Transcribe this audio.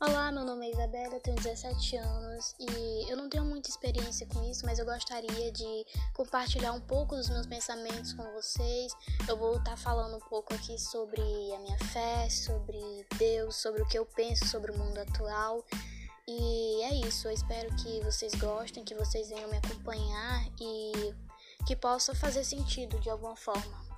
Olá, meu nome é Isabela, tenho 17 anos e eu não tenho muita experiência com isso, mas eu gostaria de compartilhar um pouco dos meus pensamentos com vocês. Eu vou estar falando um pouco aqui sobre a minha fé, sobre Deus, sobre o que eu penso sobre o mundo atual. E é isso, eu espero que vocês gostem, que vocês venham me acompanhar e que possa fazer sentido de alguma forma.